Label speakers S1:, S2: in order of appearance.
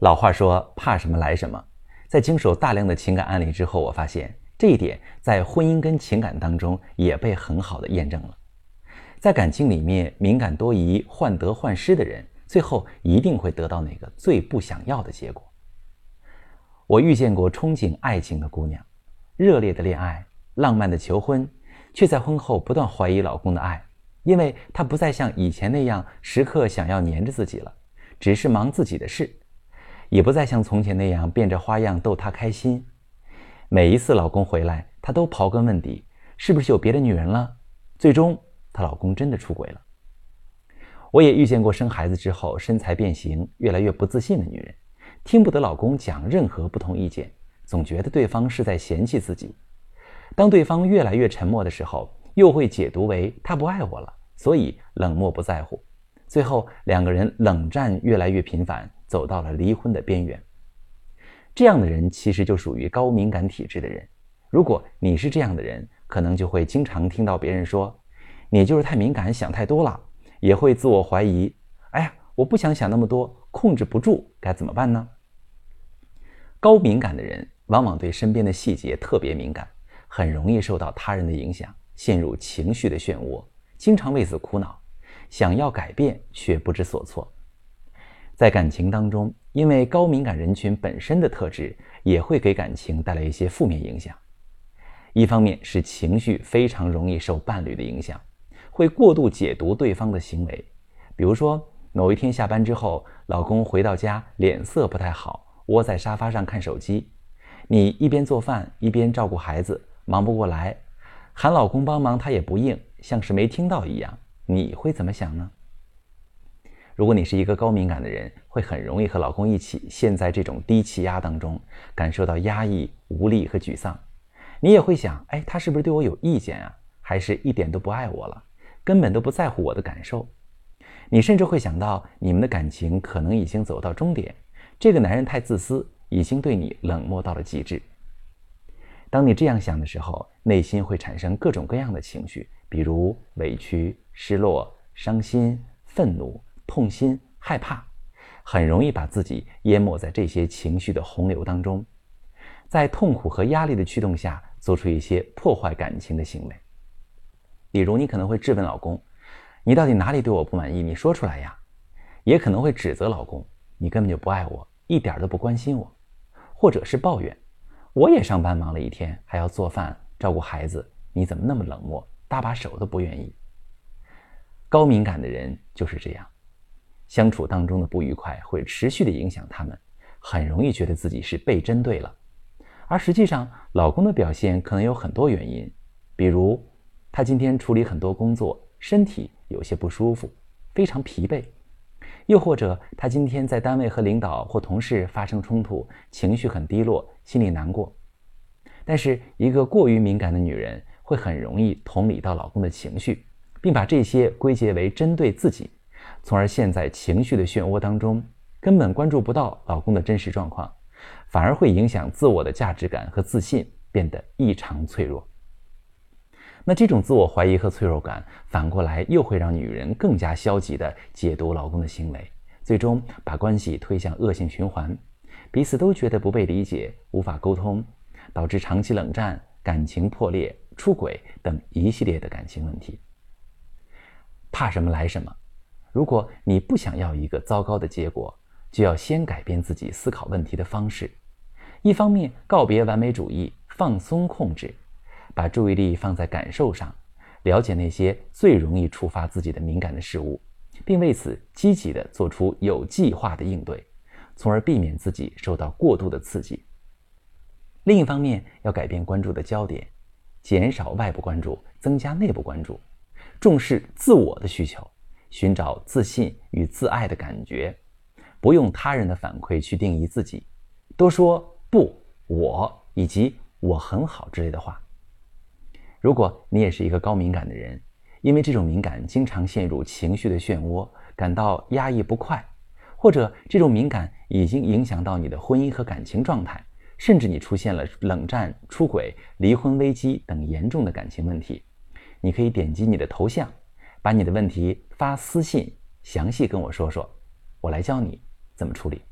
S1: 老话说“怕什么来什么”，在经手大量的情感案例之后，我发现这一点在婚姻跟情感当中也被很好的验证了。在感情里面，敏感多疑、患得患失的人，最后一定会得到那个最不想要的结果。我遇见过憧憬爱情的姑娘，热烈的恋爱，浪漫的求婚，却在婚后不断怀疑老公的爱，因为她不再像以前那样时刻想要黏着自己了，只是忙自己的事。也不再像从前那样变着花样逗他开心。每一次老公回来，她都刨根问底，是不是有别的女人了？最终，她老公真的出轨了。我也遇见过生孩子之后身材变形、越来越不自信的女人，听不得老公讲任何不同意见，总觉得对方是在嫌弃自己。当对方越来越沉默的时候，又会解读为他不爱我了，所以冷漠不在乎。最后，两个人冷战越来越频繁。走到了离婚的边缘，这样的人其实就属于高敏感体质的人。如果你是这样的人，可能就会经常听到别人说：“你就是太敏感，想太多了。”也会自我怀疑：“哎呀，我不想想那么多，控制不住，该怎么办呢？”高敏感的人往往对身边的细节特别敏感，很容易受到他人的影响，陷入情绪的漩涡，经常为此苦恼，想要改变却不知所措。在感情当中，因为高敏感人群本身的特质，也会给感情带来一些负面影响。一方面是情绪非常容易受伴侣的影响，会过度解读对方的行为。比如说，某一天下班之后，老公回到家脸色不太好，窝在沙发上看手机，你一边做饭一边照顾孩子，忙不过来，喊老公帮忙他也不应，像是没听到一样。你会怎么想呢？如果你是一个高敏感的人，会很容易和老公一起陷在这种低气压当中，感受到压抑、无力和沮丧。你也会想，哎，他是不是对我有意见啊？还是一点都不爱我了，根本都不在乎我的感受？你甚至会想到，你们的感情可能已经走到终点，这个男人太自私，已经对你冷漠到了极致。当你这样想的时候，内心会产生各种各样的情绪，比如委屈、失落、伤心、愤怒。痛心、害怕，很容易把自己淹没在这些情绪的洪流当中，在痛苦和压力的驱动下，做出一些破坏感情的行为。比如，你可能会质问老公：“你到底哪里对我不满意？你说出来呀！”也可能会指责老公：“你根本就不爱我，一点都不关心我。”或者是抱怨：“我也上班忙了一天，还要做饭、照顾孩子，你怎么那么冷漠，搭把手都不愿意？”高敏感的人就是这样。相处当中的不愉快会持续的影响他们，很容易觉得自己是被针对了，而实际上老公的表现可能有很多原因，比如他今天处理很多工作，身体有些不舒服，非常疲惫；又或者他今天在单位和领导或同事发生冲突，情绪很低落，心里难过。但是一个过于敏感的女人会很容易同理到老公的情绪，并把这些归结为针对自己。从而陷在情绪的漩涡当中，根本关注不到老公的真实状况，反而会影响自我的价值感和自信，变得异常脆弱。那这种自我怀疑和脆弱感，反过来又会让女人更加消极地解读老公的行为，最终把关系推向恶性循环，彼此都觉得不被理解，无法沟通，导致长期冷战、感情破裂、出轨等一系列的感情问题。怕什么来什么。如果你不想要一个糟糕的结果，就要先改变自己思考问题的方式。一方面，告别完美主义，放松控制，把注意力放在感受上，了解那些最容易触发自己的敏感的事物，并为此积极的做出有计划的应对，从而避免自己受到过度的刺激。另一方面，要改变关注的焦点，减少外部关注，增加内部关注，重视自我的需求。寻找自信与自爱的感觉，不用他人的反馈去定义自己，多说不我以及我很好之类的话。如果你也是一个高敏感的人，因为这种敏感经常陷入情绪的漩涡，感到压抑不快，或者这种敏感已经影响到你的婚姻和感情状态，甚至你出现了冷战、出轨、离婚危机等严重的感情问题，你可以点击你的头像。把你的问题发私信，详细跟我说说，我来教你怎么处理。